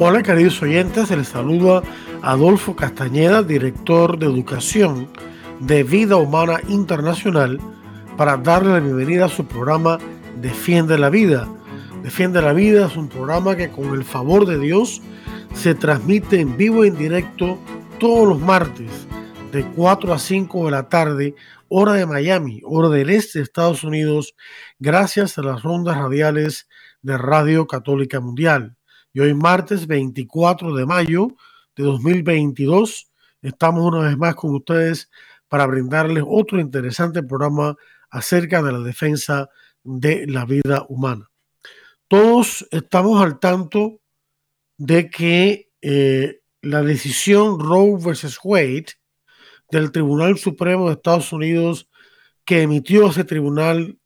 Hola queridos oyentes, les saluda Adolfo Castañeda, director de Educación de Vida Humana Internacional, para darle la bienvenida a su programa Defiende la Vida Defiende la Vida es un programa que con el favor de Dios se transmite en vivo y en directo todos los martes de 4 a 5 de la tarde, hora de Miami, hora del este de Estados Unidos, gracias a las rondas radiales de Radio Católica Mundial. Y hoy martes 24 de mayo de 2022 estamos una vez más con ustedes para brindarles otro interesante programa acerca de la defensa de la vida humana. Todos estamos al tanto de que eh, la decisión Roe versus Wade del Tribunal Supremo de Estados Unidos que emitió ese tribunal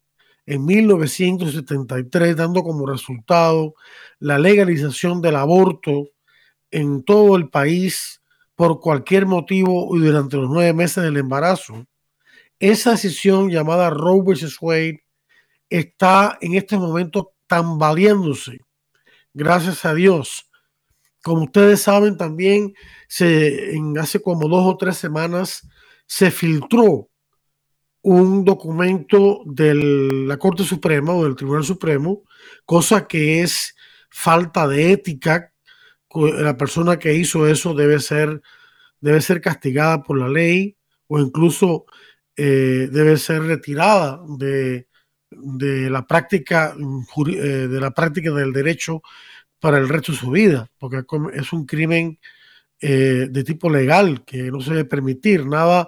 en 1973, dando como resultado la legalización del aborto en todo el país por cualquier motivo y durante los nueve meses del embarazo. Esa decisión llamada Roe versus Wade está en este momento tambaleándose. Gracias a Dios. Como ustedes saben, también se, en hace como dos o tres semanas se filtró un documento de la Corte Suprema o del Tribunal Supremo, cosa que es falta de ética. La persona que hizo eso debe ser, debe ser castigada por la ley o incluso eh, debe ser retirada de, de la práctica eh, de la práctica del derecho para el resto de su vida, porque es un crimen eh, de tipo legal que no se debe permitir nada,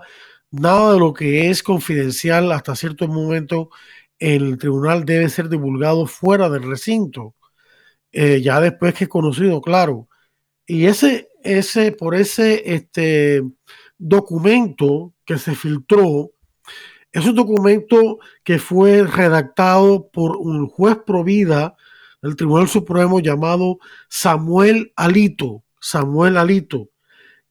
nada de lo que es confidencial hasta cierto momento en el tribunal debe ser divulgado fuera del recinto, eh, ya después que conocido, claro. Y ese, ese, por ese este, documento que se filtró, es un documento que fue redactado por un juez provida del Tribunal Supremo llamado Samuel Alito. Samuel Alito.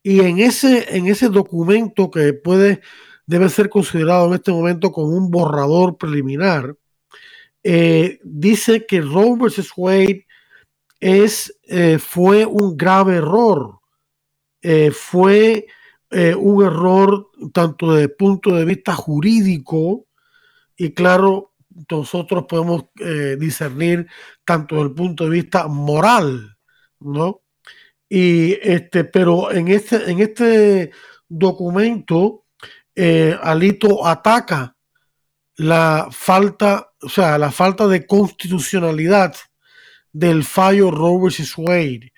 Y en ese, en ese documento que puede, debe ser considerado en este momento como un borrador preliminar, eh, dice que Roe vs. Wade es, eh, fue un grave error. Eh, fue eh, un error tanto desde el punto de vista jurídico y claro, nosotros podemos discernir tanto desde el punto de vista moral, ¿no? Y este, pero en este, en este documento, Alito ataca la falta, o sea, la falta de constitucionalidad del fallo Roe vs. Wade.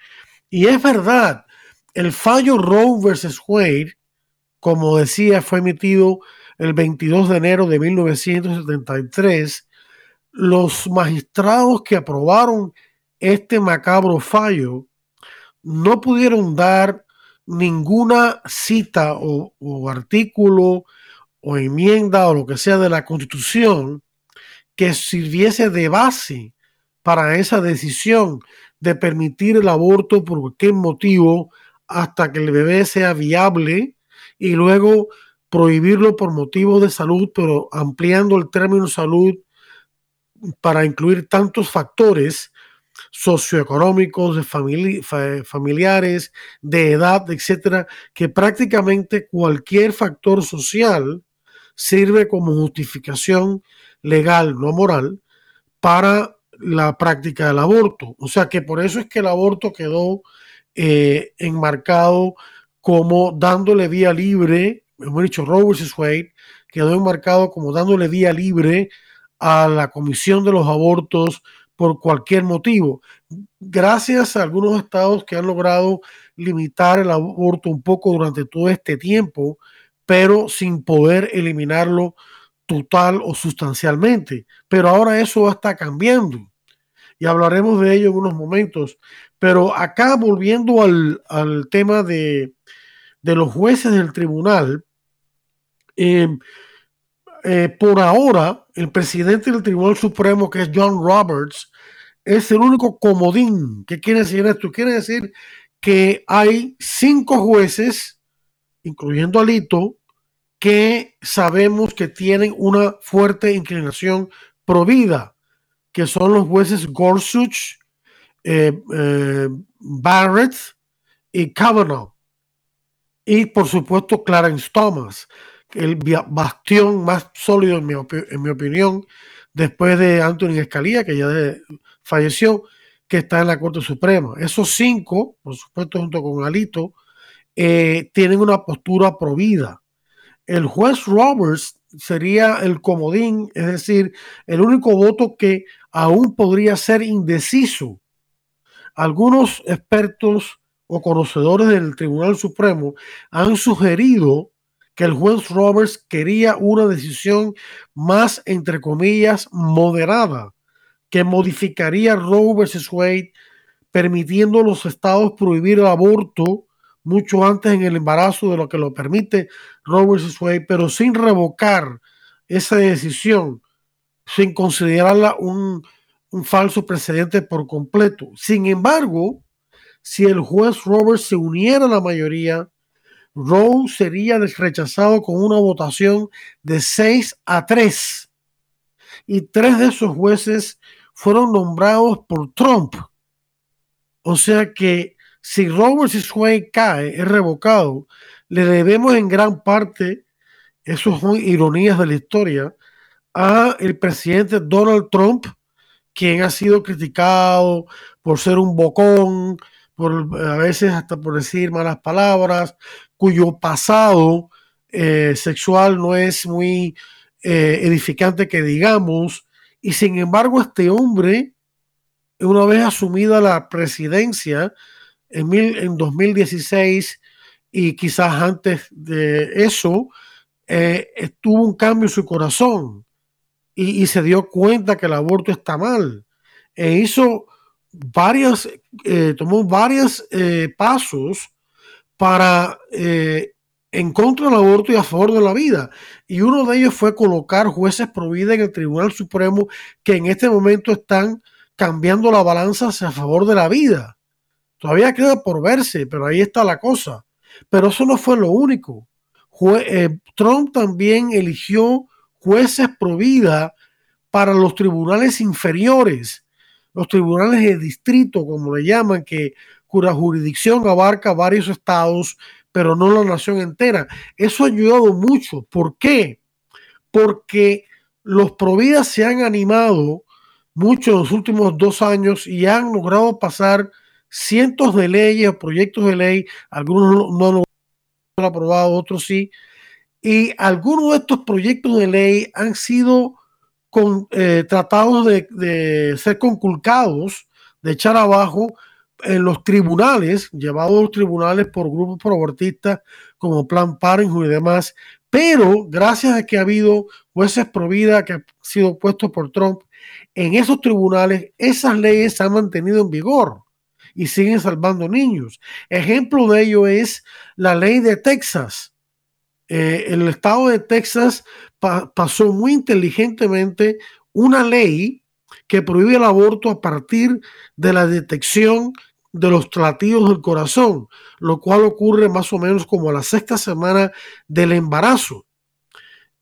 Y es verdad, el fallo Roe versus Wade, como decía, fue emitido el 22 de enero de 1973. Los magistrados que aprobaron este macabro fallo no pudieron dar ninguna cita o, o, artículo o enmienda o lo que sea de la constitución que sirviese de base para esa decisión de permitir el aborto por cualquier motivo hasta que el bebé sea viable y luego prohibirlo por motivos de salud, pero ampliando el término salud para incluir tantos factores socioeconómicos, de familiares, de edad, etcétera, que prácticamente cualquier factor social sirve como justificación legal, no moral, para la práctica del aborto. O sea que por eso es que el aborto quedó eh, enmarcado como dándole vía libre, hemos dicho Roe vs. Wade, quedó enmarcado como dándole vía libre a la comisión de los abortos por cualquier motivo. Gracias a algunos estados que han logrado limitar el aborto un poco durante todo este tiempo, pero sin poder eliminarlo total o sustancialmente. Pero ahora eso está cambiando. y hablaremos de ello en unos momentos. Pero acá volviendo al, tema de, los jueces del tribunal, em, eh, por ahora el presidente del Tribunal Supremo, que es John Roberts, es el único comodín. ¿Qué quiere decir esto? Quiere decir que hay cinco jueces, incluyendo Alito, que sabemos que tienen una fuerte inclinación provida que son los jueces Gorsuch, eh, eh, Barrett y Kavanaugh. Y por supuesto Clarence Thomas, el bastión más sólido en mi, opinión, después de Anthony Escalía, que ya falleció, que está en la Corte Suprema. Esos cinco, por supuesto junto con Alito, eh, tienen una postura provida. El juez Roberts sería el comodín, es decir, el único voto que aún podría ser indeciso. Algunos expertos o conocedores del Tribunal Supremo han sugerido que el juez Roberts quería una decisión más, entre comillas, moderada, que modificaría Roe vs. Wade, permitiendo a los estados prohibir el aborto mucho antes en el embarazo de lo que lo permite Roe Wade, pero sin revocar esa decisión, sin considerarla un, un falso precedente por completo. Sin embargo, si el juez Roberts se uniera a la mayoría, Roe sería rechazado con una votación de 6 a 3. Y tres de esos jueces fueron nombrados por Trump. O sea que si Robert Wade cae, es revocado, le debemos en gran parte, eso son ironías de la historia, a el presidente Donald Trump, quien ha sido criticado por ser un bocón, por a veces hasta por decir malas palabras, cuyo pasado eh, sexual no es muy eh, edificante que digamos, y sin embargo este hombre, una vez asumida la presidencia, en, en 2016 y quizás antes de eso, eh, tuvo un cambio en su corazón y, se dio cuenta que el aborto está mal. E hizo varias, eh, tomó varios eh, pasos para en contra del aborto y a favor de la vida. Y uno de ellos fue colocar jueces pro vida en el Tribunal Supremo que en este momento están cambiando la balanza a favor de la vida. Todavía queda por verse, pero ahí está la cosa. Pero eso no fue lo único. Eh, Trump también eligió jueces pro vida para los tribunales inferiores, los tribunales de distrito, como le llaman, que cuya jurisdicción abarca varios estados, pero no la nación entera. Eso ha ayudado mucho. ¿Por qué? Porque los vida se han animado mucho en los últimos dos años y han logrado pasar cientos de leyes o proyectos de ley, algunos no lo han aprobado, otros sí, y algunos de estos proyectos de ley han sido eh, tratados de, ser conculcados, de echar abajo en los tribunales, llevados a los tribunales por grupos proabortistas como Plan Parenthood y demás, pero gracias a que ha habido jueces pro vida que han sido puestos por Trump, en esos tribunales esas leyes se han mantenido en vigor y siguen salvando niños. Ejemplo de ello es la ley de Texas. Eh, el estado de Texas pasó muy inteligentemente una ley que prohíbe el aborto a partir de la detección de los latidos del corazón, lo cual ocurre más o menos como a la sexta semana del embarazo.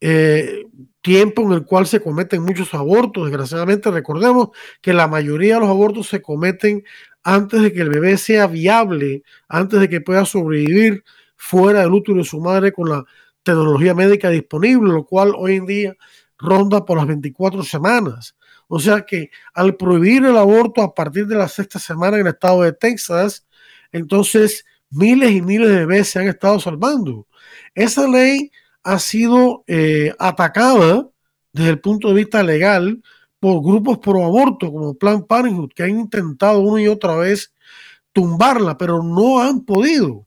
Eh, tiempo en el cual se cometen muchos abortos. Desgraciadamente, recordemos que la mayoría de los abortos se cometen antes de que el bebé sea viable, antes de que pueda sobrevivir fuera del útero de su madre con la tecnología médica disponible, lo cual hoy en día ronda por las 24 semanas. O sea que al prohibir el aborto a partir de la sexta semana en el estado de Texas, entonces miles y miles de bebés se han estado salvando. Esa ley ha sido eh, atacada desde el punto de vista legal por grupos pro aborto como Plan Parenthood que han intentado una y otra vez tumbarla, pero no han podido.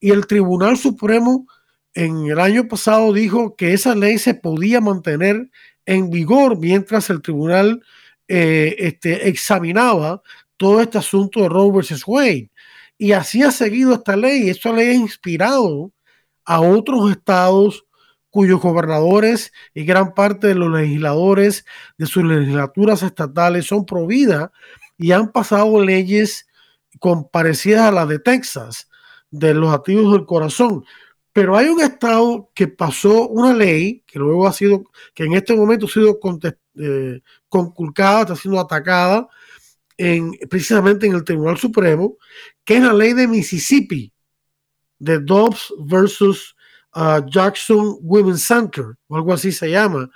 Y el Tribunal Supremo en el año pasado dijo que esa ley se podía mantener en vigor mientras el tribunal eh, este, examinaba todo este asunto de Roe versus Wade. Y así ha seguido esta ley. Esta ley ha inspirado a otros estados cuyos gobernadores y gran parte de los legisladores de sus legislaturas estatales son pro y han pasado leyes con parecidas a las de Texas, de los activos del corazón. Pero hay un estado que pasó una ley que luego ha sido, que en este momento ha sido eh, conculcada, está siendo atacada en, precisamente en el Tribunal Supremo, que es la ley de Mississippi, de Dobbs versus uh, Jackson Women's Center, o algo así se llama.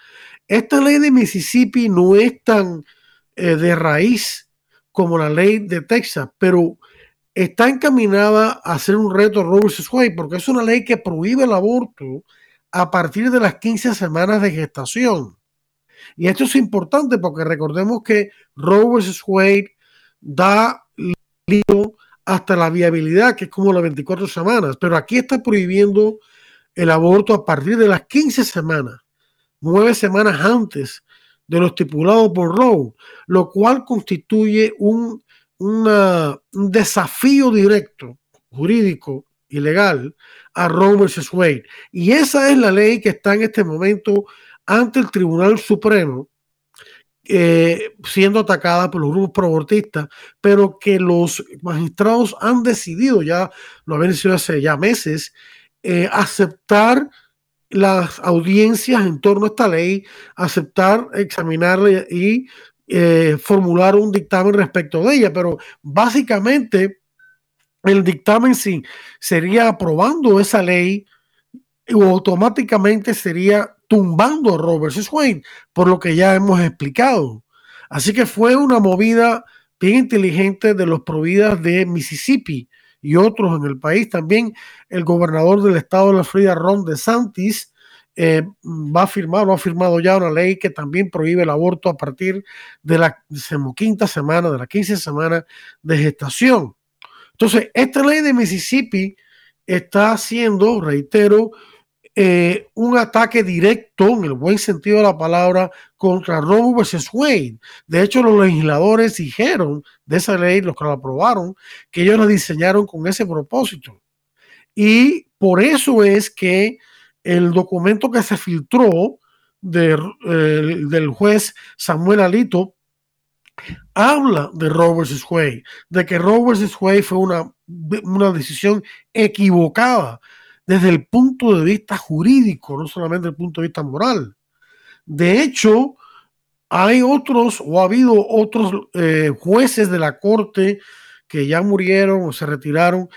Esta ley de Mississippi no es tan eh, de raíz como la ley de Texas, pero está encaminada a hacer un reto Roe vs. Wade, porque es una ley que prohíbe el aborto a partir de las 15 semanas de gestación. Y esto es importante porque recordemos que Roe vs. Wade da hasta la viabilidad, que es como las 24 semanas, pero aquí está prohibiendo el aborto a partir de las 15 semanas, nueve semanas antes de lo estipulado por Roe, lo cual constituye un, un desafío directo, jurídico y legal a Roe versus Wade. Y esa es la ley que está en este momento ante el Tribunal Supremo, eh, siendo atacada por los grupos proabortistas, pero que los magistrados han decidido, ya lo habían decidido hace ya meses, eh, aceptar las audiencias en torno a esta ley, aceptar, examinarla y eh, formular un dictamen respecto de ella. Pero básicamente el dictamen sí sería aprobando esa ley o automáticamente sería tumbando a Robert Swain, por lo que ya hemos explicado. Así que fue una movida bien inteligente de los providas de Mississippi y otros en el país. También el gobernador del estado de la Florida, Ron DeSantis, eh, va a firmar o ha firmado ya una ley que también prohíbe el aborto a partir de la quinta semana, de la quince semana de gestación. Entonces, esta ley de Mississippi está haciendo, reitero, eh, un ataque directo, en el buen sentido de la palabra, contra Roe versus Wade. De hecho, los legisladores dijeron de esa ley, los que la aprobaron, que ellos la diseñaron con ese propósito. Y por eso es que el documento que se filtró de, del juez Samuel Alito habla de Roe versus Wade, de que Roe versus Wade fue una, una decisión equivocada desde el punto de vista jurídico, no solamente el punto de vista moral. De hecho, hay otros o ha habido otros eh, jueces de la corte que ya murieron o se retiraron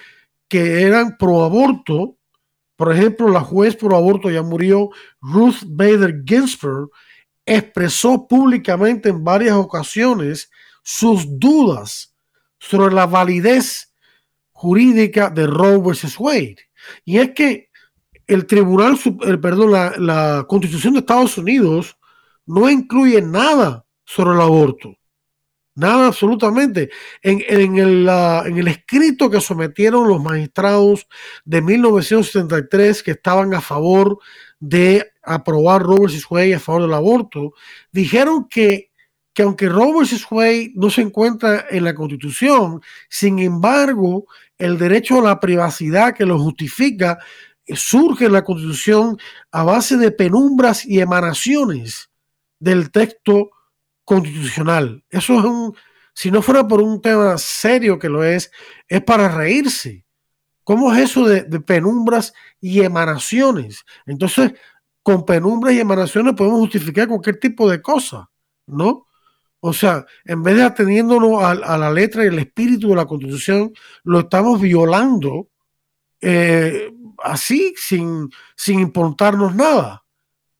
que eran pro aborto. Por ejemplo, la juez pro aborto ya murió, Ruth Bader Ginsburg, expresó públicamente en varias ocasiones sus dudas sobre la validez jurídica de Roe versus Wade. Y es que el tribunal, el, perdón, la, constitución de Estados Unidos no incluye nada sobre el aborto. Nada absolutamente. En, el, en, el, escrito que sometieron los magistrados de 1973 que estaban a favor de aprobar Roe vs. Wade a favor del aborto, dijeron que, que aunque Roe vs. No se encuentra en la Constitución, sin embargo, el derecho a la privacidad que lo justifica eh, surge en la Constitución a base de penumbras y emanaciones del texto constitucional. Eso es un, si no fuera por un tema serio que lo es, es para reírse. ¿Cómo es eso de, de penumbras y emanaciones? Entonces, con penumbras y emanaciones podemos justificar cualquier tipo de cosa, ¿no? O sea, en vez de ateniéndonos a, la letra y el espíritu de la Constitución, lo estamos violando eh, así, sin, sin importarnos nada,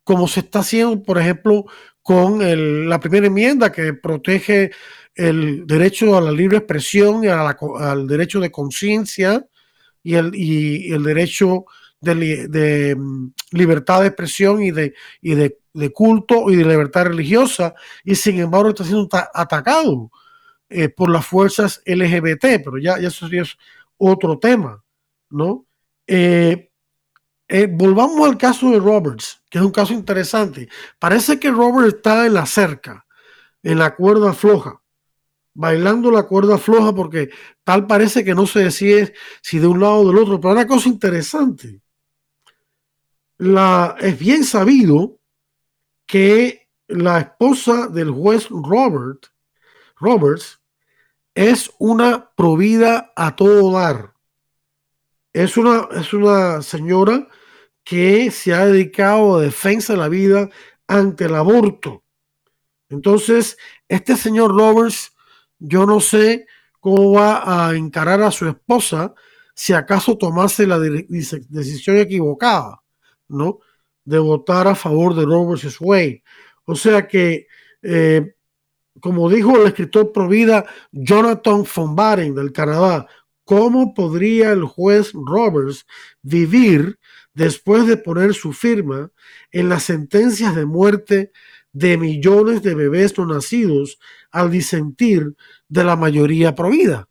como se está haciendo, por ejemplo, con la primera enmienda que protege el derecho a la libre expresión y al derecho de conciencia y el, el derecho de, mm, libertad de expresión y de, y de, culto y de libertad religiosa, y sin embargo está siendo atacado eh, por las fuerzas LGBT, pero ya, eso es otro tema, ¿no? Eh, eh, volvamos al caso de Roberts, que es un caso interesante. Parece que Roberts está en la cerca. en la cuerda floja, bailando la cuerda floja porque tal parece que no se decide si de un lado o del otro. Pero una cosa interesante, la, es bien sabido que la esposa del juez Robert, Roberts es una provida a todo dar. Es una, es una señora que se ha dedicado a defensa de la vida ante el aborto. Entonces, este señor Roberts, yo no sé cómo va a encarar a su esposa si acaso tomase la decisión equivocada, ¿no? De votar a favor de Roberts Way. O sea que, eh, como dijo el escritor provida Jonathan von Baden del Canadá, ¿cómo podría el juez Roberts vivir después de poner su firma en las sentencias de muerte de millones de bebés no nacidos al disentir de la mayoría provida.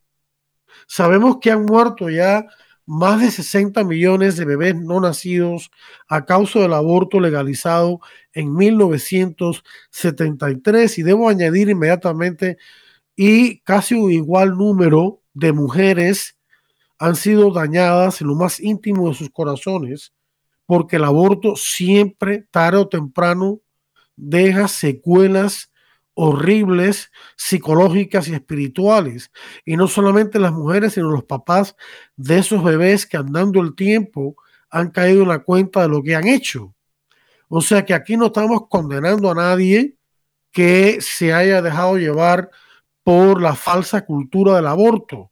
Sabemos que han muerto ya más de 60 millones de bebés no nacidos a causa del aborto legalizado en 1973 y debo añadir inmediatamente y casi un igual número de mujeres han sido dañadas en lo más íntimo de sus corazones porque el aborto siempre, tarde o temprano, deja secuelas horribles psicológicas y espirituales. Y no solamente las mujeres, sino los papás de esos bebés que andando el tiempo han caído en la cuenta de lo que han hecho. O sea que aquí no estamos condenando a nadie que se haya dejado llevar por la falsa cultura del aborto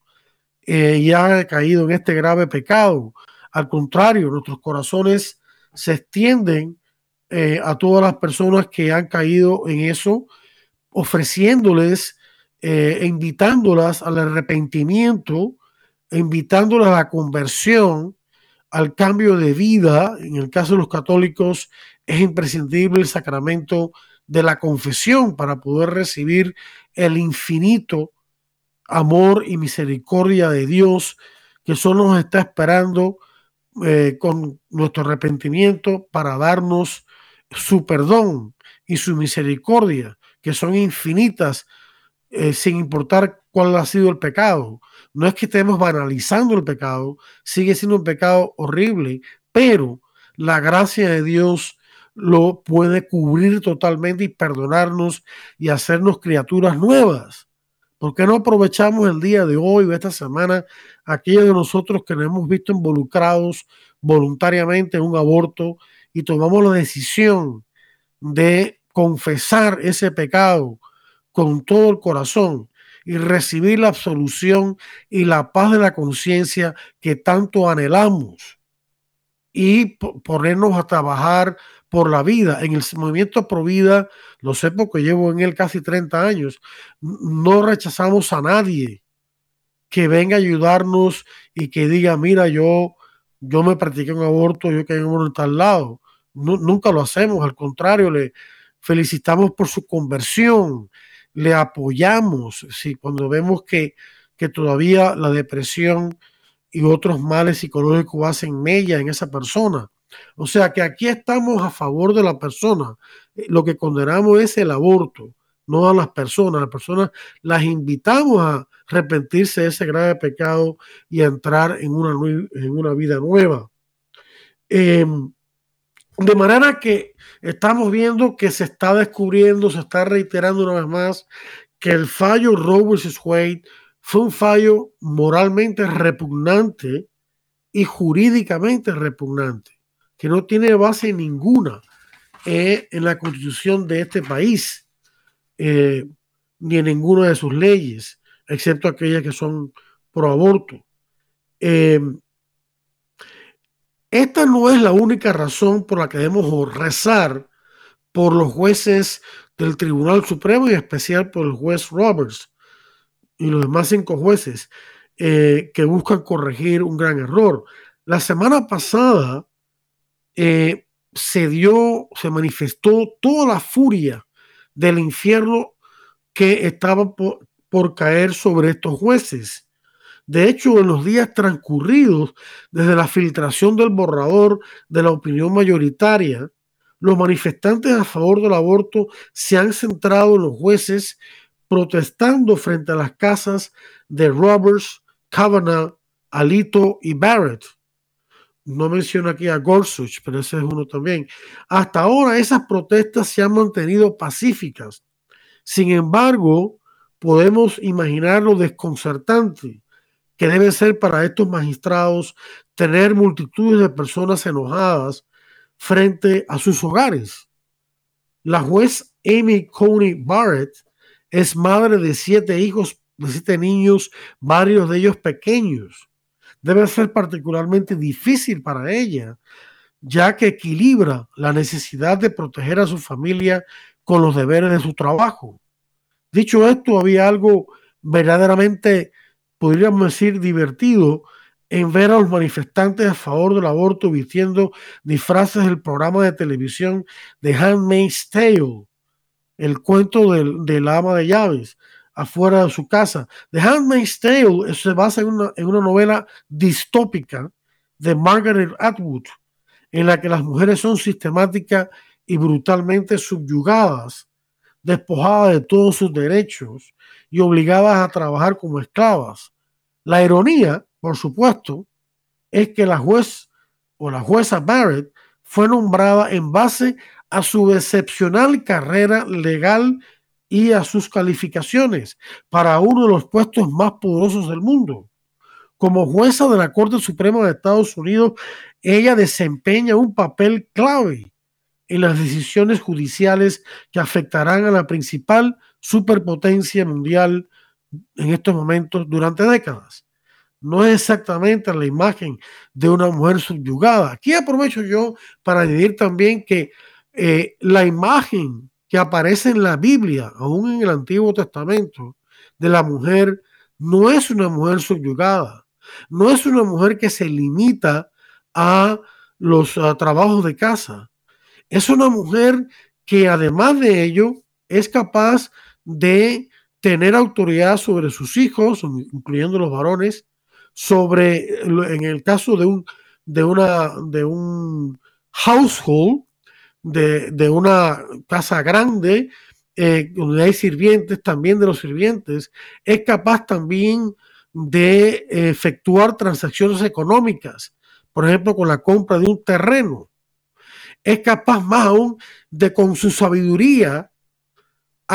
eh, y haya caído en este grave pecado. Al contrario, nuestros corazones se extienden eh, a todas las personas que han caído en eso, ofreciéndoles eh, invitándolas al arrepentimiento, invitándolas a la conversión, al cambio de vida. En el caso de los católicos es imprescindible el sacramento de la confesión para poder recibir el infinito amor y misericordia de Dios que solo nos está esperando eh, con nuestro arrepentimiento para darnos su perdón y su misericordia, que son infinitas, eh, sin importar cuál ha sido el pecado. No es que estemos banalizando el pecado, sigue siendo un pecado horrible, pero la gracia de Dios lo puede cubrir totalmente y perdonarnos y hacernos criaturas nuevas. ¿Por qué no aprovechamos el día de hoy o esta semana aquellos de nosotros que nos hemos visto involucrados voluntariamente en un aborto y tomamos la decisión de confesar ese pecado con todo el corazón y recibir la absolución y la paz de la conciencia que tanto anhelamos y ponernos a trabajar por la vida. En el movimiento Pro Vida, lo sé porque llevo en él casi 30 años, no rechazamos a nadie que venga a ayudarnos y que diga, mira, yo, yo me practiqué un aborto, yo que en tal lado. nunca lo hacemos, al contrario, le felicitamos por su conversión, le apoyamos, sí, cuando vemos que, que todavía la depresión y otros males psicológicos hacen mella en esa persona. O sea que aquí estamos a favor de la persona. Eh, lo que condenamos es el aborto, no a las personas. Las personas las invitamos a arrepentirse de ese grave pecado y a entrar en una, en una vida nueva. Em, de manera que estamos viendo que se está descubriendo, se está reiterando una vez más que el fallo Roe vs. Wade fue un fallo moralmente repugnante y jurídicamente repugnante que no tiene base ninguna eh, en la constitución de este país, eh, ni en ninguna de sus leyes, excepto aquellas que son pro aborto. Eh, esta no es la única razón por la que debemos rezar por los jueces del Tribunal Supremo y en especial por el juez Roberts y los demás cinco jueces que buscan corregir un gran error. La semana pasada, eh, se dio, se manifestó toda la furia del infierno que estaba por, caer sobre estos jueces. De hecho, en los días transcurridos, desde la filtración del borrador de la opinión mayoritaria, los manifestantes a favor del aborto se han centrado en los jueces protestando frente a las casas de Roberts, Kavanaugh, Alito y Barrett. No menciono aquí a Gorsuch, pero ese es uno también. Hasta ahora esas protestas se han mantenido pacíficas. Sin embargo, podemos imaginar lo desconcertante que debe ser para estos magistrados tener multitudes de personas enojadas frente a sus hogares. La juez Amy Coney Barrett es madre de siete hijos, de siete niños, varios de ellos pequeños. Debe ser particularmente difícil para ella, ya que equilibra la necesidad de proteger a su familia con los deberes de su trabajo. Dicho esto, había algo verdaderamente, podríamos decir, divertido en ver a los manifestantes a favor del aborto vistiendo disfraces del programa de televisión de Handmaid's Tale, el cuento del, ama de llaves, afuera de su casa. The Handmaid's Tale se basa en una, en una novela distópica de Margaret Atwood, en la que las mujeres son sistemáticas y brutalmente subyugadas, despojadas de todos sus derechos y obligadas a trabajar como esclavas. La ironía por supuesto, es que la juez o la jueza Barrett fue nombrada en base a su excepcional carrera legal y a sus calificaciones para uno de los puestos más poderosos del mundo. Como jueza de la Corte Suprema de Estados Unidos, ella desempeña un papel clave en las decisiones judiciales que afectarán a la principal superpotencia mundial en estos momentos durante décadas no es exactamente la imagen de una mujer subyugada. Aquí aprovecho yo para añadir también que eh, la imagen que aparece en la Biblia, aún en el Antiguo Testamento, de la mujer, no es una mujer subyugada, no es una mujer que se limita a los trabajos de casa. Es una mujer que además de ello es capaz de tener autoridad sobre sus hijos, incluyendo los varones, sobre, en el caso de un, de una, de un household, de, una casa grande, eh, donde hay sirvientes, también de los sirvientes, es capaz también de efectuar transacciones económicas, por ejemplo, con la compra de un terreno. Es capaz más aún de con su sabiduría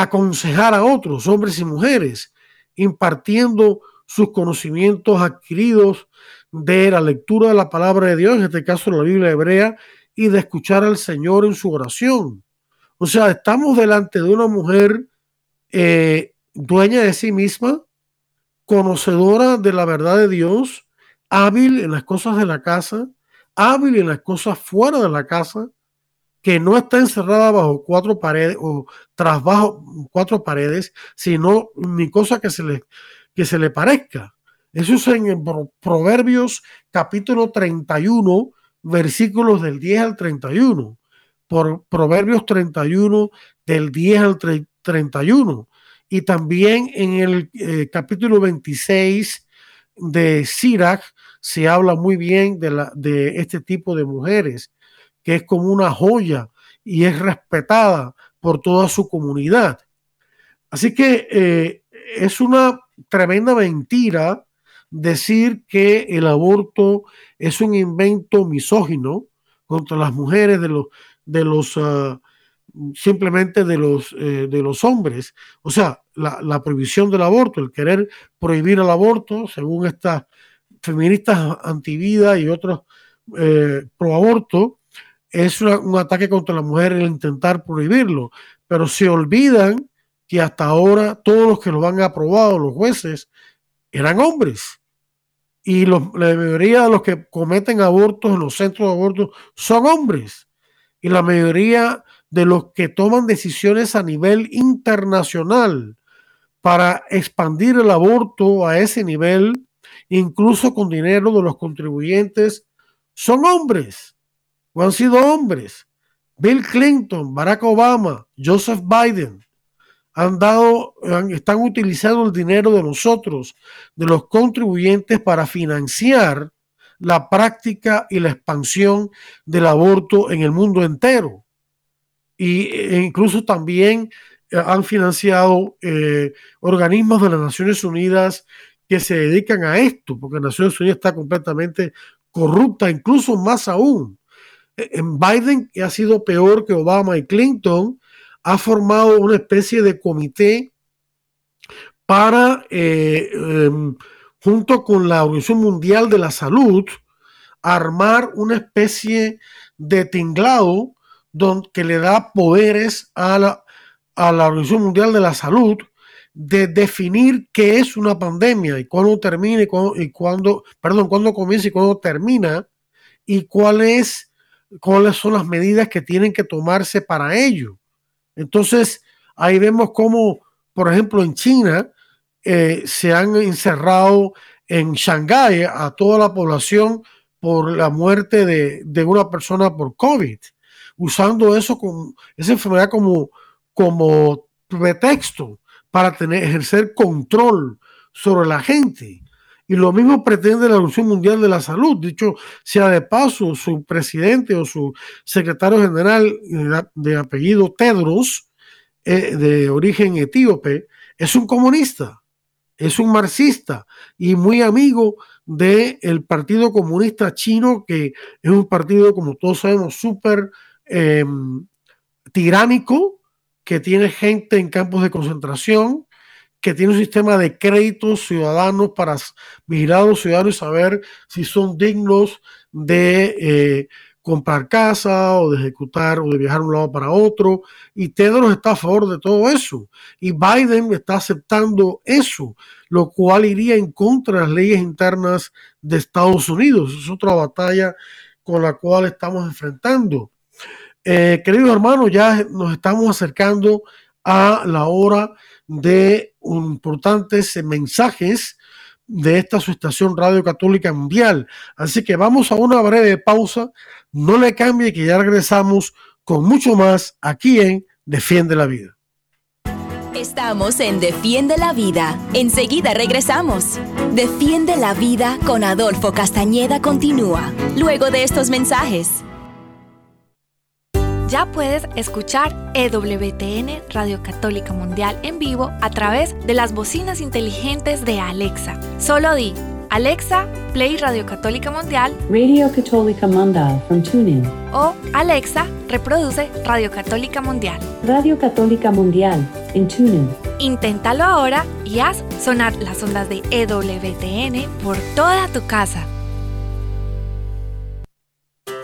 aconsejar a otros, hombres y mujeres, impartiendo sus conocimientos adquiridos de la lectura de la palabra de Dios, en este caso la Biblia hebrea, y de escuchar al Señor en su oración. O sea, estamos delante de una mujer eh, dueña de sí misma, conocedora de la verdad de Dios, hábil en las cosas de la casa, hábil en las cosas fuera de la casa, que no está encerrada bajo cuatro paredes o tras bajo cuatro paredes, sino ni cosa que se le que se le parezca. Eso es en Proverbios capítulo 31, versículos del 10 al 31. Por Proverbios 31, del 10 al 31. Y también en el eh, capítulo 26 de Sirach se habla muy bien de, la, de este tipo de mujeres, que es como una joya y es respetada por toda su comunidad. Así que eh, es una tremenda mentira decir que el aborto es un invento misógino contra las mujeres de los de los ah, simplemente de los eh, de los hombres o sea la, prohibición del aborto el querer prohibir el aborto según estas feministas antivida y otros eh, pro aborto es un ataque contra la mujer el intentar prohibirlo pero se olvidan que hasta ahora todos los que lo han aprobado, los jueces, eran hombres. Y la mayoría de los que cometen abortos en los centros de abortos son hombres. Y la mayoría de los que toman decisiones a nivel internacional para expandir el aborto a ese nivel, incluso con dinero de los contribuyentes, son hombres han sido hombres. Bill Clinton, Barack Obama, Joseph Biden han dado, están utilizando el dinero de nosotros, de los contribuyentes, para financiar la práctica y la expansión del aborto en el mundo entero. y, e incluso también eh, han financiado eh, organismos de las Naciones Unidas que se dedican a esto, porque Naciones Unidas está completamente corrupta, incluso más aún. En Biden, que ha sido peor que Obama y Clinton, ha formado una especie de comité para, eh, em, junto con la Organización Mundial de la Salud, armar una especie de tinglado que le da poderes a la, a la Organización Mundial de la Salud de definir qué es una pandemia y cuándo termina y cuándo, perdón, cuándo comienza y cuándo termina y cuáles son las medidas que tienen que tomarse para ello. Entonces, ahí vemos cómo, por ejemplo, en China eh, se han encerrado en Shanghái a toda la población por la muerte de, de una persona por COVID, usando eso esa enfermedad como, como pretexto para tener, ejercer control sobre la gente. Y lo mismo pretende la Organización Mundial de la Salud. Dicho sea de paso, su presidente o su secretario general de apellido Tedros, eh, de origen etíope, es un comunista, es un marxista y muy amigo del Partido Comunista Chino, que es un partido, como todos sabemos, súper em, tiránico, que tiene gente en campos de concentración, que tiene un sistema de créditos ciudadanos para vigilar a los ciudadanos y saber si son dignos de eh, comprar casa o de ejecutar o de viajar de un lado para otro. Y Tedros está a favor de todo eso. Y Biden está aceptando eso, lo cual iría en contra de las leyes internas de Estados Unidos. Es otra batalla con la cual estamos enfrentando. Eh, queridos hermanos, ya nos estamos acercando a la hora de importantes mensajes de esta su estación Radio Católica Mundial. Así que vamos a una breve pausa. No le cambie que ya regresamos con mucho más aquí en Defiende la Vida. Estamos en Defiende la Vida. Enseguida regresamos. Defiende la Vida con Adolfo Castañeda continúa. Luego de estos mensajes ya puedes escuchar EWTN Radio Católica Mundial en vivo a través de las bocinas inteligentes de Alexa. Solo di Alexa, Play Radio Católica Mundial. Radio Católica Mundial from TuneIn. O Alexa, reproduce Radio Católica Mundial. Radio Católica Mundial en TuneIn. Inténtalo ahora y haz sonar las ondas de EWTN por toda tu casa.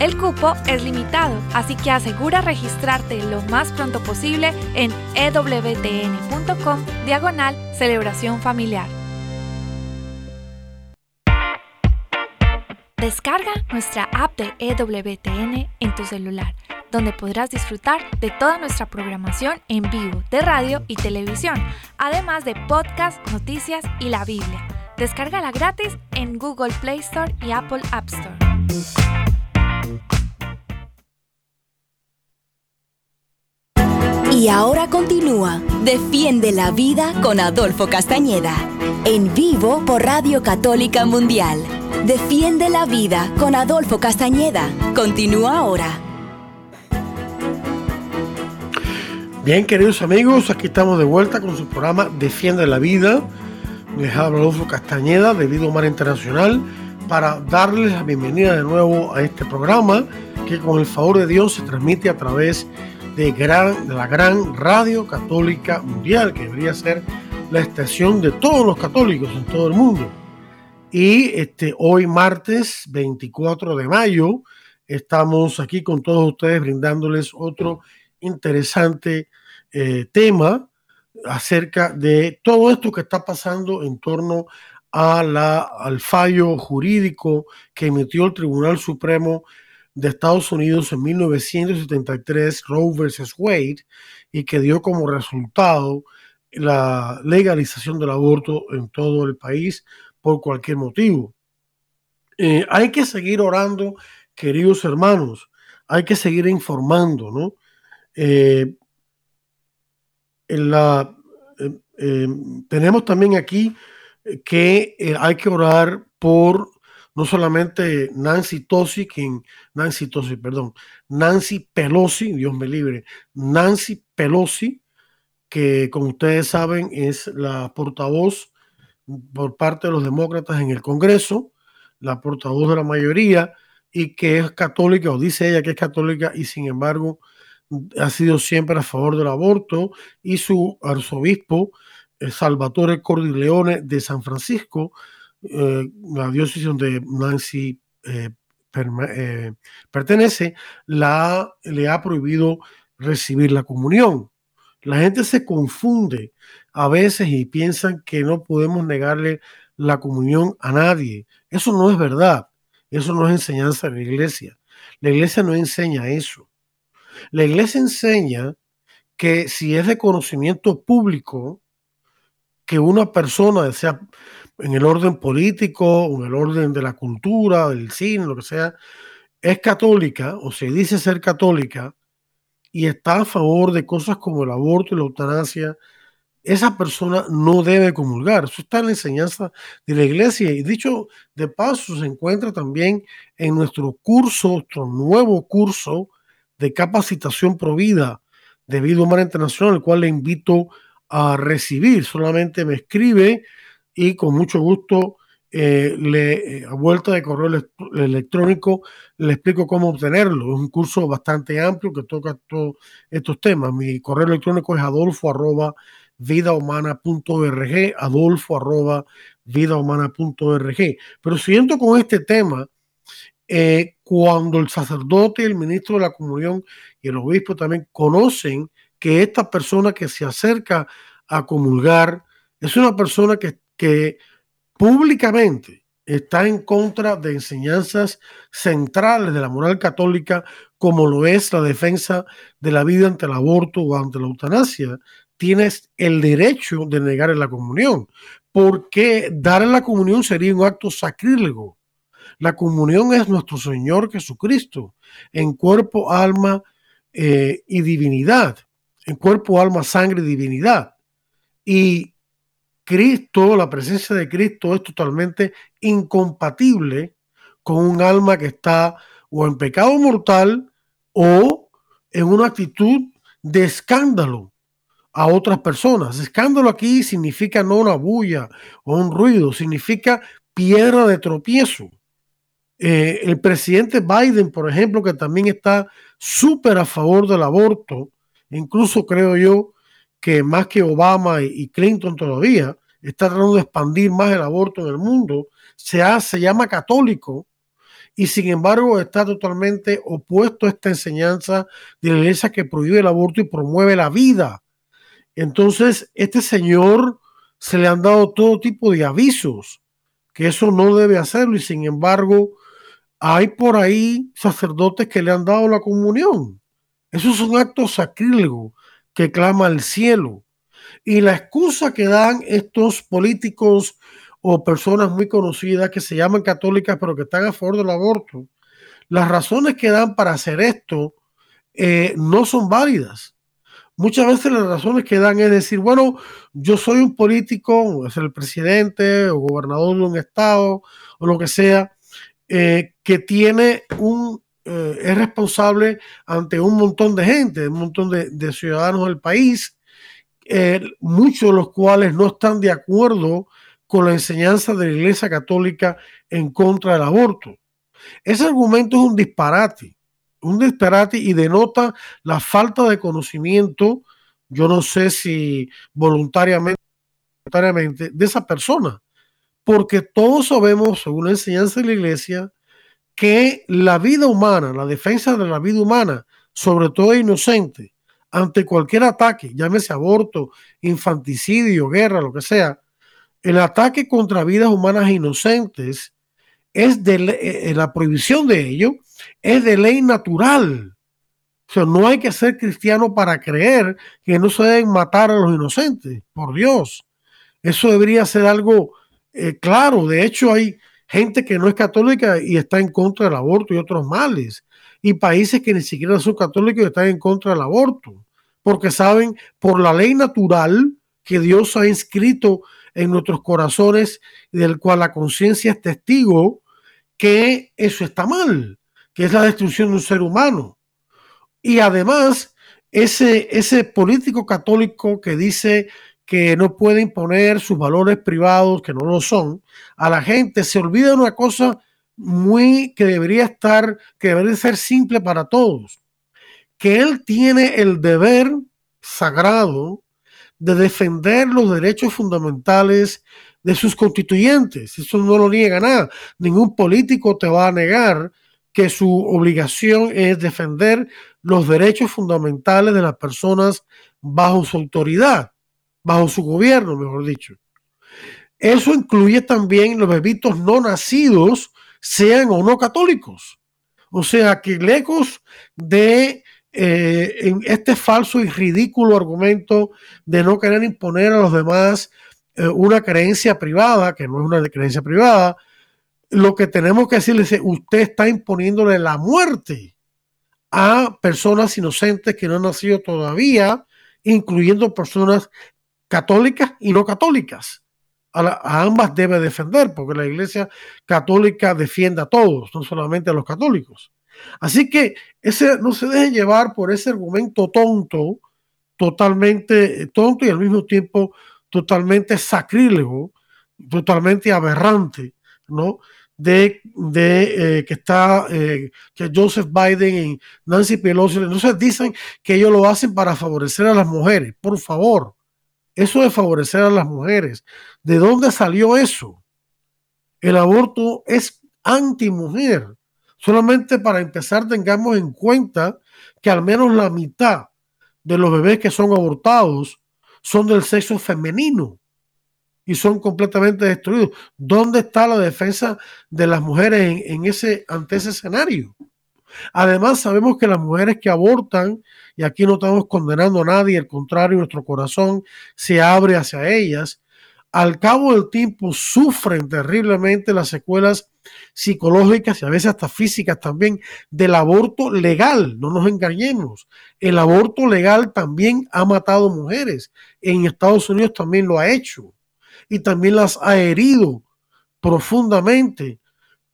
El cupo es limitado, así que asegura registrarte lo más pronto posible en ewtn.com diagonal celebración familiar. Descarga nuestra app de EWTN en tu celular, donde podrás disfrutar de toda nuestra programación en vivo de radio y televisión, además de podcast, noticias y la Biblia. Descárgala gratis en Google Play Store y Apple App Store. Y ahora continúa Defiende la Vida con Adolfo Castañeda. En vivo por Radio Católica Mundial. Defiende la Vida con Adolfo Castañeda. Continúa ahora. Bien, queridos amigos, aquí estamos de vuelta con su programa Defiende la Vida. Les habla Adolfo Castañeda de Vida Humana Internacional para darles la bienvenida de nuevo a este programa que con el favor de Dios se transmite a través de de, la gran radio católica mundial, que debería ser la estación de todos los católicos en todo el mundo. Y este, hoy martes 24 de mayo estamos aquí con todos ustedes brindándoles otro interesante eh, tema acerca de todo esto que está pasando en torno a la, al fallo jurídico que emitió el Tribunal Supremo de Estados Unidos en 1973, Roe versus Wade, y que dio como resultado la legalización del aborto en todo el país por cualquier motivo. Eh, hay que seguir orando, queridos hermanos, hay que seguir informando, ¿no? Eh, en la, tenemos también aquí que hay que orar por no solamente Nancy Tosi, quien, Nancy Tosi, perdón, Nancy Pelosi, Dios me libre, Nancy Pelosi, que como ustedes saben es la portavoz por parte de los demócratas en el Congreso, la portavoz de la mayoría y que es católica, o dice ella que es católica y sin embargo ha sido siempre a favor del aborto y su arzobispo eh, Salvatore Cordileone de San Francisco eh, la diócesis donde Nancy eh, eh, pertenece, la, le ha prohibido recibir la comunión. La gente se confunde a veces y piensan que no podemos negarle la comunión a nadie. Eso no es verdad. Eso no es enseñanza de la iglesia. La iglesia no enseña eso. La iglesia enseña que si es de conocimiento público que una persona, sea en el orden político, en el orden de la cultura, del cine, lo que sea, es católica o se dice ser católica y está a favor de cosas como el aborto y la eutanasia, esa persona no debe comulgar. Eso está en la enseñanza de la iglesia. Y dicho de paso, se encuentra también en nuestro curso, nuestro nuevo curso de capacitación provida de vida humana internacional, el cual le invito a recibir. Solamente me escribe y con mucho gusto eh, le, eh, a vuelta de correo electrónico le explico cómo obtenerlo. Es un curso bastante amplio que toca todos estos temas. Mi correo electrónico es adolfo arroba vidahumana.org, adolfo arroba vidahumana.org. Pero siguiendo con este tema, eh, cuando el sacerdote, el ministro de la comunión y el obispo también conocen que esta persona que se acerca a comulgar es una persona que que públicamente está en contra de enseñanzas centrales de la moral católica, como lo es la defensa de la vida ante el aborto o ante la eutanasia, tienes el derecho de negar la comunión, porque dar la comunión sería un acto sacrílego. La comunión es nuestro Señor Jesucristo, en cuerpo, alma eh, y divinidad, en cuerpo, alma, sangre divinidad. Y Cristo, la presencia de Cristo es totalmente incompatible con un alma que está o en pecado mortal o en una actitud de escándalo a otras personas. Escándalo aquí significa no una bulla o un ruido, significa piedra de tropiezo. Eh, el presidente Biden, por ejemplo, que también está súper a favor del aborto, incluso creo yo que más que Obama y Clinton todavía, está tratando de expandir más el aborto en el mundo, se, se llama católico y sin embargo está totalmente opuesto a esta enseñanza de la iglesia que prohíbe el aborto y promueve la vida. Entonces, este señor se le han dado todo tipo de avisos que eso no debe hacerlo y sin embargo hay por ahí sacerdotes que le han dado la comunión. Eso es un acto sacrílego que clama al cielo. Y la excusa que dan estos políticos o personas muy conocidas que se llaman católicas pero que están a favor del aborto, las razones que dan para hacer esto eh, no son válidas. Muchas veces las razones que dan es decir, bueno, yo soy un político, es el presidente o gobernador de un estado o lo que sea, eh, que tiene un eh, es responsable ante un montón de gente, un montón de, ciudadanos del país, eh, muchos de los cuales no están de acuerdo con la enseñanza de la Iglesia Católica en contra del aborto. Ese argumento es un disparate, un disparate y denota la falta de conocimiento, yo no sé si voluntariamente, voluntariamente de esa persona, porque todos sabemos, según la enseñanza de la Iglesia, que la vida humana, la defensa de la vida humana, sobre todo inocente, ante cualquier ataque, llámese aborto, infanticidio, guerra, lo que sea, el ataque contra vidas humanas inocentes es de eh, eh, la prohibición de ello es de ley natural. O sea, no hay que ser cristiano para creer que no se deben matar a los inocentes, por Dios. Eso debería ser algo eh, claro. De hecho, hay gente que no es católica y está en contra del aborto y otros males. Y países que ni siquiera son católicos y están en contra del aborto. Porque saben por la ley natural que Dios ha inscrito en nuestros corazones del cual la conciencia es testigo que eso está mal, que es la destrucción de un ser humano. Y además, ese, ese político católico que dice que no puede imponer sus valores privados, que no lo son, a la gente se olvida una cosa muy que debería estar, que debería ser simple para todos, que él tiene el deber sagrado de defender los derechos fundamentales de sus constituyentes. Eso no lo niega nada. Ningún político te va a negar que su obligación es defender los derechos fundamentales de las personas bajo su autoridad, bajo su gobierno, mejor dicho. Eso incluye también los bebitos no nacidos, sean o no católicos. O sea que lejos de eh, este falso y ridículo argumento de no querer imponer a los demás eh, una creencia privada, que no es una creencia privada, lo que tenemos que decirles es, usted está imponiéndole la muerte a personas inocentes que no han nacido todavía, incluyendo personas católicas y no católicas. A, ambas debe defender, porque la Iglesia católica defiende a todos, no solamente a los católicos. Así que ese, no se deje llevar por ese argumento tonto, totalmente tonto y al mismo tiempo totalmente sacrílego, totalmente aberrante, ¿no? de, de eh, que está eh, que Joseph Biden y Nancy Pelosi, entonces dicen que ellos lo hacen para favorecer a las mujeres. Por favor, eso de favorecer a las mujeres, ¿de dónde salió eso? El aborto es anti-mujer. Solamente para empezar tengamos en cuenta que al menos la mitad de los bebés que son abortados son del sexo femenino y son completamente destruidos. ¿Dónde está la defensa de las mujeres en, ese, ante ese escenario? Además, sabemos que las mujeres que abortan, y aquí no estamos condenando a nadie, al contrario, nuestro corazón se abre hacia ellas, al cabo del tiempo sufren terriblemente las secuelas psicológicas y a veces hasta físicas también del aborto legal. No nos engañemos. El aborto legal también ha matado mujeres. En Estados Unidos también lo ha hecho y también las ha herido profundamente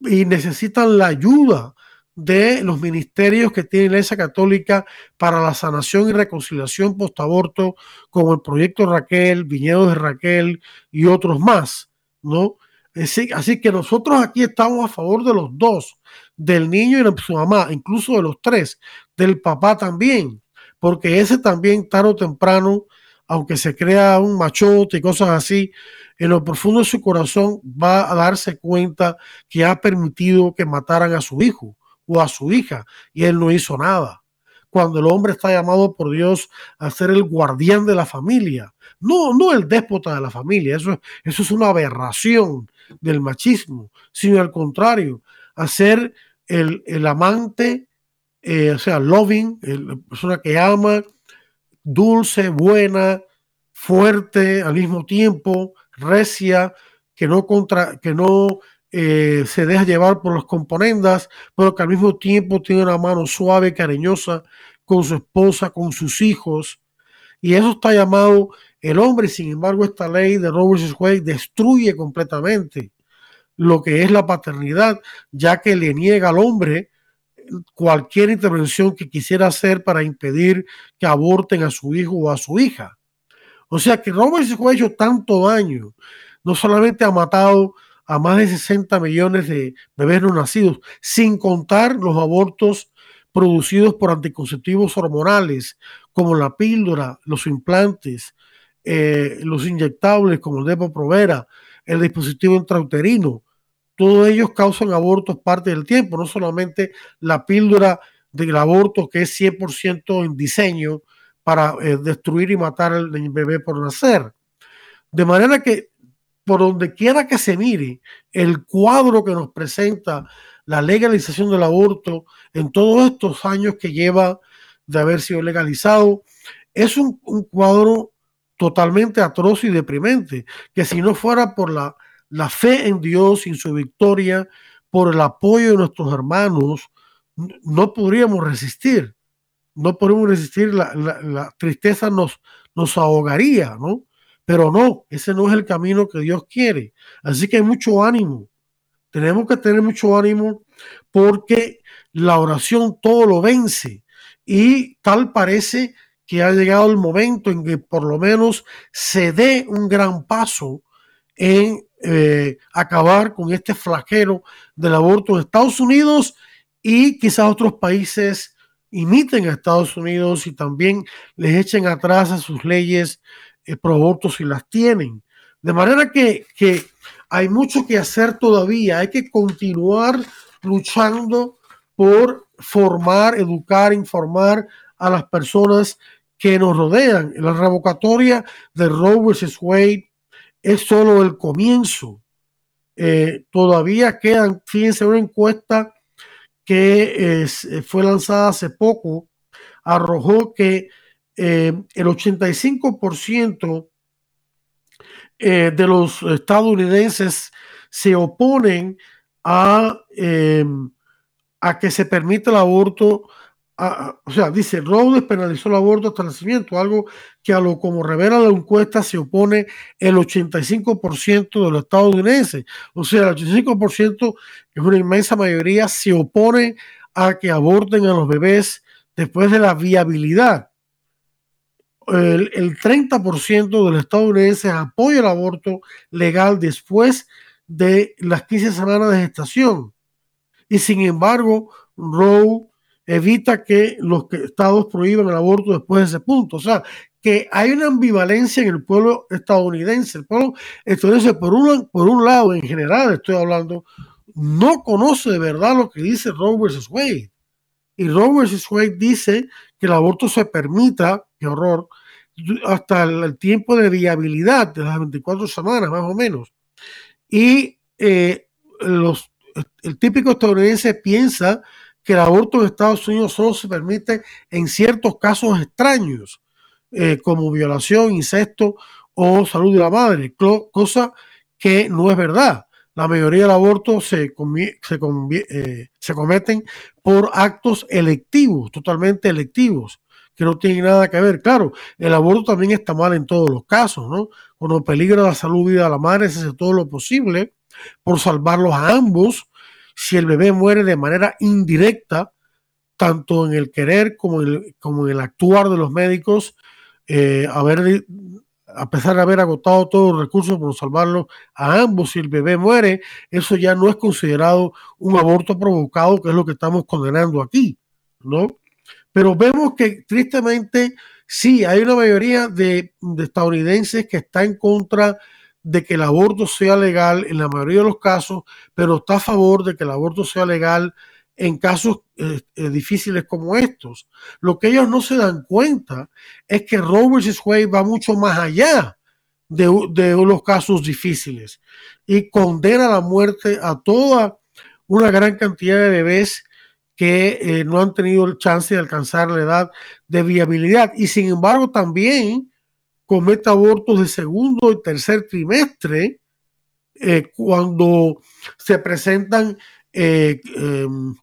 y necesitan la ayuda de los ministerios que tiene la Iglesia Católica para la sanación y reconciliación post-aborto, como el proyecto Raquel, Viñedos de Raquel y otros más, ¿no? Así, así, que nosotros aquí estamos a favor de los dos, del niño y de su mamá, incluso de los tres, del papá también, porque ese también tarde o temprano, aunque se crea un machote y cosas así, en lo profundo de su corazón va a darse cuenta que ha permitido que mataran a su hijo o a su hija y él no hizo nada. Cuando el hombre está llamado por Dios a ser el guardián de la familia, no, no el déspota de la familia, eso, eso es una aberración del machismo, sino al contrario, a ser el, el amante, eh, o sea, loving, la persona que ama, dulce, buena, fuerte al mismo tiempo, recia, que no, contra, que no eh, se deja llevar por las componendas, pero que al mismo tiempo tiene una mano suave, cariñosa con su esposa, con sus hijos. Y eso está llamado el hombre. Sin embargo, esta ley de Roberts Wade destruye completamente lo que es la paternidad, ya que le niega al hombre cualquier intervención que quisiera hacer para impedir que aborten a su hijo o a su hija. O sea que Robert ha hecho tanto daño, no solamente ha matado a más de 60 millones de bebés no nacidos, sin contar los abortos producidos por anticonceptivos hormonales, como la píldora, los implantes, eh, los inyectables como el Depo-Provera, el dispositivo intrauterino. Todos ellos causan abortos parte del tiempo, no solamente la píldora del aborto que es 100% en diseño, para eh, destruir y matar al bebé por nacer. De manera que por donde quiera que se mire, el cuadro que nos presenta la legalización del aborto en todos estos años que lleva de haber sido legalizado. Es un, cuadro totalmente atroz y deprimente, que si no fuera por la, fe en Dios y su victoria, por el apoyo de nuestros hermanos, no podríamos resistir. No podemos resistir, la, tristeza nos ahogaría, ¿no? Pero no, ese no es el camino que Dios quiere. Así que hay mucho ánimo. Tenemos que tener mucho ánimo porque la oración todo lo vence. Y tal parece que ha llegado el momento en que por lo menos se dé un gran paso en eh, acabar con este flagelo del aborto en Estados Unidos y quizás otros países imiten a Estados Unidos y también les echen atrás a sus leyes eh, si las tienen. De manera que, que hay mucho que hacer todavía, hay que continuar luchando por formar, educar, informar a las personas que nos rodean. La revocatoria de Roe vs. Wade es solo el comienzo. Eh, todavía quedan, fíjense, una encuesta que eh, fue lanzada hace poco arrojó que eh, el 85% de los estadounidenses se oponen a, a que se permita el aborto o sea, dice, Roe despenalizó el aborto hasta el nacimiento, algo que a lo como revela la encuesta se opone el 85% de los estadounidenses. O sea, el 85%, que es una inmensa mayoría, se opone a que aborten a los bebés después de la viabilidad. El, el 30% de los estadounidenses apoya el aborto legal después de las 15 semanas de gestación. Y sin embargo, Roe evita que los estados prohíban el aborto después de ese punto. O sea, que hay una ambivalencia en el pueblo estadounidense. El pueblo estadounidense, por un, por un lado, en general estoy hablando, no conoce de verdad lo que dice Roe vs. Wade. Y Roe vs. Wade dice que el aborto se permita, horror, hasta el, tiempo de viabilidad de las 24 semanas, más o menos. Y eh, los, el típico estadounidense piensa que el aborto en Estados Unidos solo se permite en ciertos casos extraños, eh, como violación, incesto o salud de la madre, cosa que no es verdad. La mayoría del aborto se, se, eh, se cometen por actos electivos, totalmente electivos, que no tienen nada que ver. Claro, el aborto también está mal en todos los casos, ¿no? Cuando peligra la salud y de la madre, se hace todo lo posible por salvarlos a ambos si el bebé muere de manera indirecta, tanto en el querer como en el, como el actuar de los médicos, eh, a pesar de haber agotado todos los recursos por salvarlo a ambos, si el bebé muere, eso ya no es considerado un aborto provocado, que es lo que estamos condenando aquí, ¿no? Pero vemos que tristemente sí, hay una mayoría de, de estadounidenses que está en contra de que el aborto sea legal en la mayoría de los casos, pero está a favor de que el aborto sea legal en casos eh, eh, difíciles como estos. Lo que ellos no se dan cuenta es que Roe vs. Wade va mucho más allá de, los casos difíciles y condena la muerte a toda una gran cantidad de bebés que eh, no han tenido el chance de alcanzar la edad de viabilidad. Y sin embargo también comete abortos de segundo y tercer trimestre eh, cuando se presentan eh, em,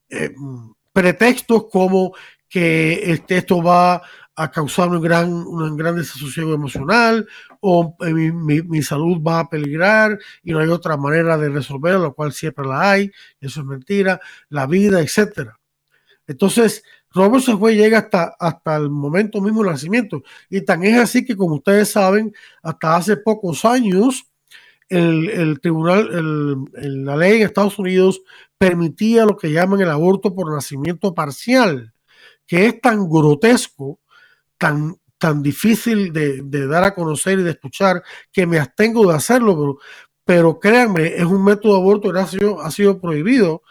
pretextos como que este, esto va a causar un gran, un gran desasosiego emocional o mi, mi, salud va a peligrar y no hay otra manera de resolverlo, lo cual siempre la hay, eso es mentira, la vida, etcétera. Entonces, Robert se fue llega hasta, hasta el momento mismo del nacimiento. Y tan es así que, como ustedes saben, hasta hace pocos años, el, tribunal, la ley en Estados Unidos permitía lo que llaman el aborto por nacimiento parcial, que es tan grotesco, tan, tan difícil de, dar a conocer y de escuchar, que me abstengo de hacerlo, pero, pero créanme, es un método de aborto que ha sido, ha sido prohibido.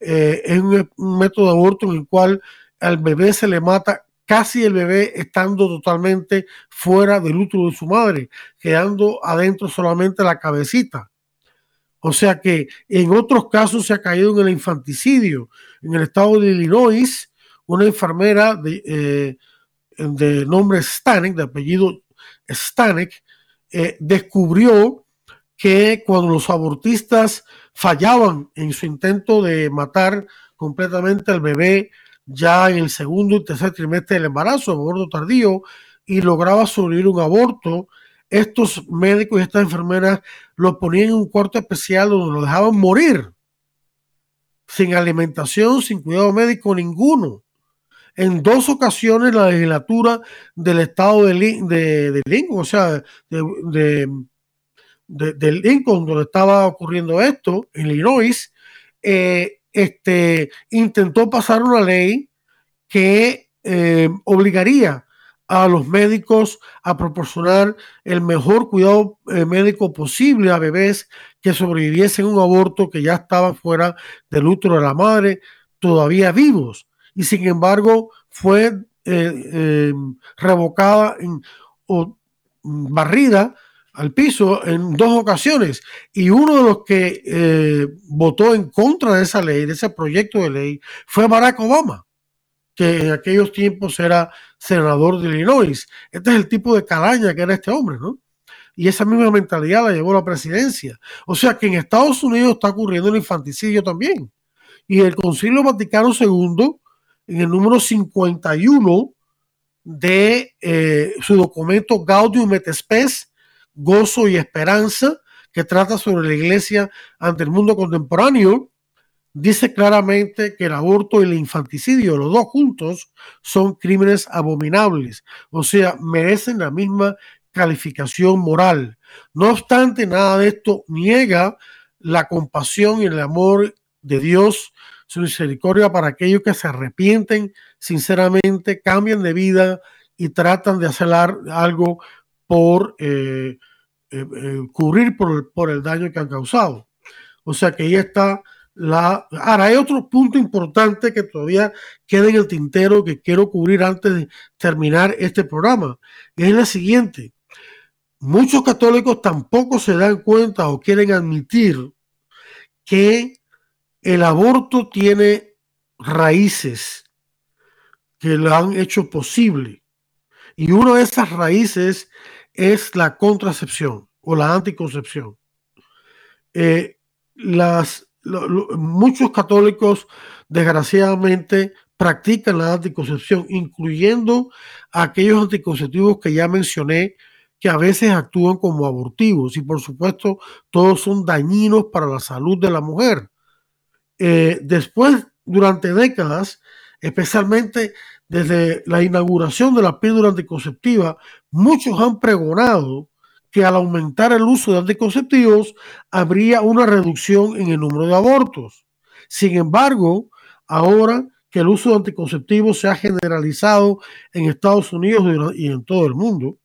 Eh, es un, método de aborto en el cual al bebé se le mata casi el bebé estando totalmente fuera del útero de su madre, quedando adentro solamente la cabecita. O sea que en otros casos se ha caído en el infanticidio. En el estado de Illinois, una enfermera de, eh, nombre Stanek, de apellido Stanek, eh, descubrió que cuando los abortistas fallaban en su intento de matar completamente al bebé ya en el segundo y tercer trimestre del embarazo, aborto tardío, y lograba sobrevivir un aborto, estos médicos y estas enfermeras lo ponían en un cuarto especial donde lo dejaban morir, sin alimentación, sin cuidado médico ninguno. En dos ocasiones la legislatura del estado de, de, Lincoln, o sea, de, de, Lincoln, donde estaba ocurriendo esto, en Illinois, eh, este, intentó pasar una ley que eh, obligaría a los médicos a proporcionar el mejor cuidado eh, médico posible a bebés que sobreviviesen a un aborto que ya estaban fuera del útero de la madre, todavía vivos. Y sin embargo fue revocada o barrida al piso en dos ocasiones y uno de los que eh, votó en contra de esa ley, de ese proyecto de ley, fue Barack Obama, que en aquellos tiempos era senador de Illinois. Este es el tipo de calaña que era este hombre, ¿no? Y esa misma mentalidad la llevó a la presidencia. O sea que en Estados Unidos está ocurriendo el infanticidio también. Y el Concilio Vaticano II, en el número 51 de eh, su documento Gaudium et Spes, Gozo y Esperanza, que trata sobre la iglesia ante el mundo contemporáneo, dice claramente que el aborto y el infanticidio, los dos juntos, son crímenes abominables, o sea, merecen la misma calificación moral. No obstante, nada de esto niega la compasión y el amor de Dios, su misericordia para aquellos que se arrepienten sinceramente, cambian de vida y tratan de hacer algo por eh, eh, eh, cubrir por, por, el daño que han causado. O sea que ahí está la... Ahora, hay otro punto importante que todavía queda en el tintero que quiero cubrir antes de terminar este programa. Es la siguiente. Muchos católicos tampoco se dan cuenta o quieren admitir que el aborto tiene raíces que lo han hecho posible. Y una de esas raíces es la contracepción o la anticoncepción. Eh, las, muchos católicos, desgraciadamente, practican la anticoncepción, incluyendo aquellos anticonceptivos que ya mencioné, que a veces actúan como abortivos y por supuesto todos son dañinos para la salud de la mujer. Eh, después, durante décadas, especialmente desde la inauguración de la píldora anticonceptiva, muchos han pregonado que al aumentar el uso de anticonceptivos habría una reducción en el número de abortos. Sin embargo, ahora que el uso de anticonceptivos se ha generalizado en Estados Unidos y en todo el mundo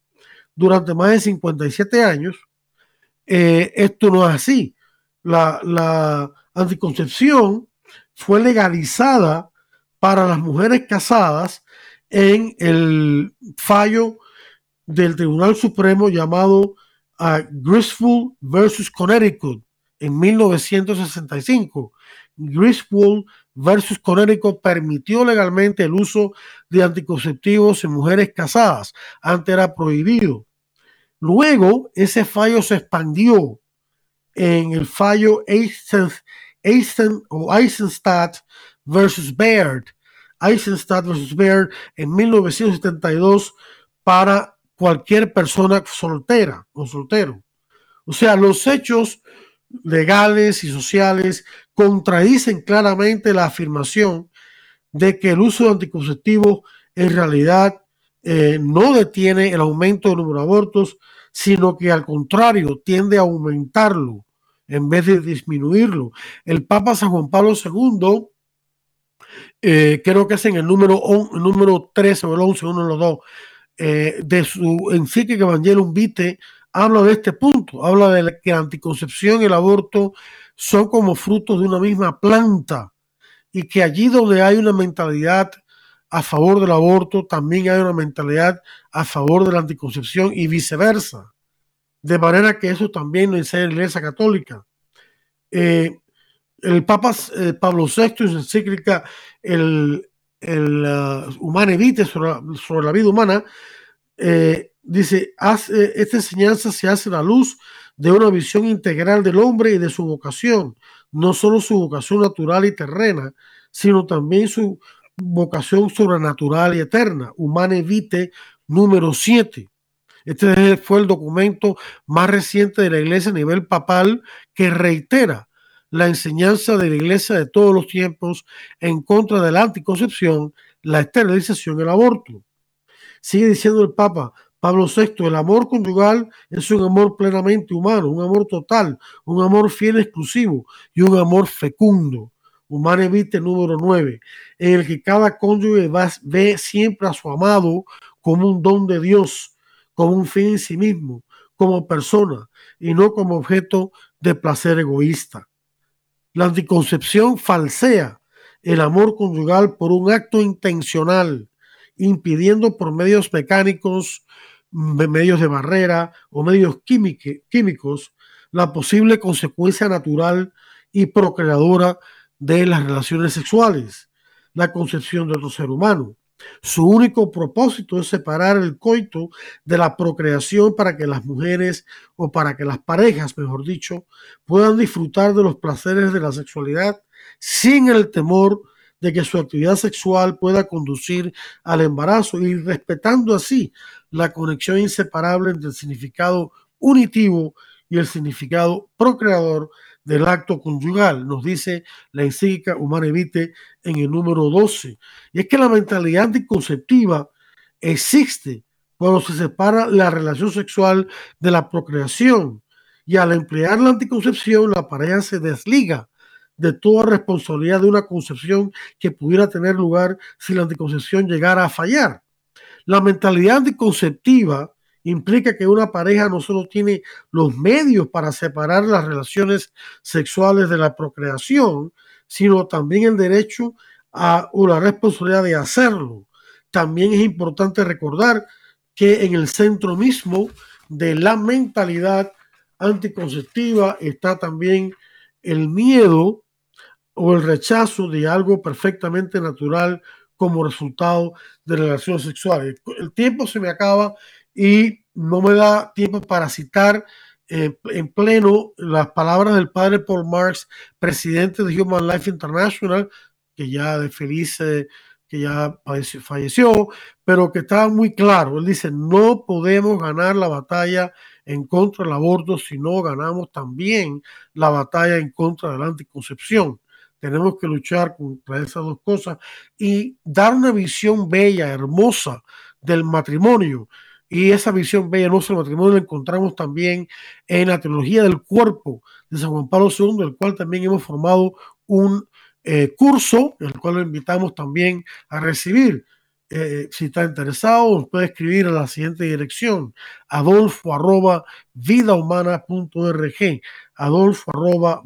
durante más de 57 años, eh, esto no es así. La, la anticoncepción fue legalizada para las mujeres casadas en el fallo del Tribunal Supremo llamado uh, Griswold versus Connecticut en 1965. Griswold versus Connecticut permitió legalmente el uso de anticonceptivos en mujeres casadas. Antes era prohibido. Luego, ese fallo se expandió en el fallo Eisenstadt versus Baird, Eisenstadt versus Baird en 1972 para cualquier persona soltera o soltero. O sea, los hechos legales y sociales contradicen claramente la afirmación de que el uso de anticonceptivos en realidad eh, no detiene el aumento del número de abortos, sino que al contrario tiende a aumentarlo en vez de disminuirlo. El Papa San Juan Pablo II eh, creo que es en el número, número 13 o el 11, uno de los dos, eh, de su encíclica Evangelium Vitae, habla de este punto, habla de que la anticoncepción y el aborto son como frutos de una misma planta y que allí donde hay una mentalidad a favor del aborto, también hay una mentalidad a favor de la anticoncepción y viceversa. De manera que eso también lo enseña la Iglesia Católica. Eh, el Papa eh, Pablo VI en su encíclica el uh, Humane Vitae sobre, la vida humana, eh, dice, hace, esta enseñanza se hace a la luz de una visión integral del hombre y de su vocación, no solo su vocación natural y terrena, sino también su vocación sobrenatural y eterna, Humane Vitae número 7. Este fue el documento más reciente de la iglesia a nivel papal que reitera la enseñanza de la iglesia de todos los tiempos en contra de la anticoncepción, la esterilización y el aborto. Sigue diciendo el Papa Pablo VI, el amor conyugal es un amor plenamente humano, un amor total, un amor fiel exclusivo y un amor fecundo. Humane Vitae número 9, en el que cada cónyuge ve siempre a su amado como un don de Dios, como un fin en sí mismo, como persona y no como objeto de placer egoísta. La anticoncepción falsea el amor conyugal por un acto intencional, impidiendo por medios mecánicos, medios de barrera o medios químicos la posible consecuencia natural y procreadora de las relaciones sexuales, la concepción de otro ser humano. Su único propósito es separar el coito de la procreación para que las mujeres o para que las parejas, mejor dicho, puedan disfrutar de los placeres de la sexualidad sin el temor de que su actividad sexual pueda conducir al embarazo y respetando así la conexión inseparable entre el significado unitivo y el significado procreador del acto conyugal, nos dice la encíclica Humana Vitae en el número 12. Y es que la mentalidad anticonceptiva existe cuando se separa la relación sexual de la procreación. Y al emplear la anticoncepción, la pareja se desliga de toda responsabilidad de una concepción que pudiera tener lugar si la anticoncepción llegara a fallar. La mentalidad anticonceptiva implica que una pareja no solo tiene los medios para separar las relaciones sexuales de la procreación, sino también el derecho a, o la responsabilidad de hacerlo. También es importante recordar que en el centro mismo de la mentalidad anticonceptiva está también el miedo o el rechazo de algo perfectamente natural como resultado de relaciones sexuales. El tiempo se me acaba y no me da tiempo para citar eh, en pleno las palabras del padre Paul Marx, presidente de Human Life International, que ya de feliz, eh, que ya falleció, pero que estaba muy claro. Él dice, no podemos ganar la batalla en contra del aborto si no ganamos también la batalla en contra de la anticoncepción. Tenemos que luchar contra esas dos cosas y dar una visión bella, hermosa del matrimonio y esa visión bella nuestro matrimonio la encontramos también en la teología del cuerpo de San Juan Pablo II, del cual también hemos formado un eh, curso, el cual lo invitamos también a recibir. Eh, si está interesado, puede escribir a la siguiente dirección, adolfo arroba vidahumana.org, adolfo arroba.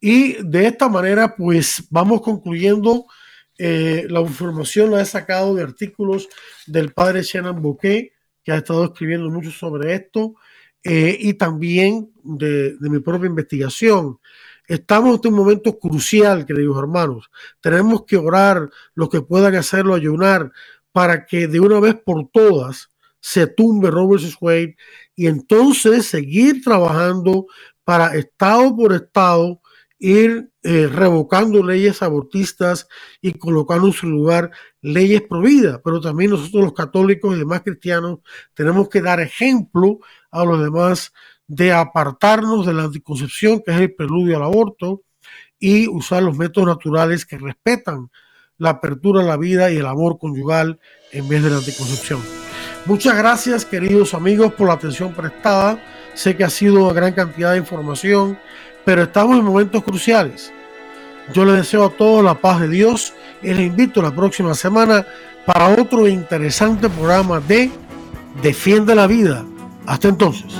Y de esta manera, pues vamos concluyendo eh, la información la he sacado de artículos del padre Shannon Bouquet, que ha estado escribiendo mucho sobre esto, eh, y también de, mi propia investigación. Estamos en un momento crucial, queridos hermanos. Tenemos que orar, los que puedan hacerlo, ayunar, para que de una vez por todas se tumbe Robert Wade y entonces seguir trabajando para estado por estado ir eh, revocando leyes abortistas y colocando en su lugar leyes prohibidas, pero también nosotros los católicos y demás cristianos tenemos que dar ejemplo a los demás de apartarnos de la anticoncepción, que es el preludio al aborto, y usar los métodos naturales que respetan la apertura a la vida y el amor conyugal en vez de la anticoncepción. Muchas gracias, queridos amigos, por la atención prestada. Sé que ha sido una gran cantidad de información pero estamos en momentos cruciales. Yo les deseo a todos la paz de Dios y les invito la próxima semana para otro interesante programa de Defiende la Vida. Hasta entonces.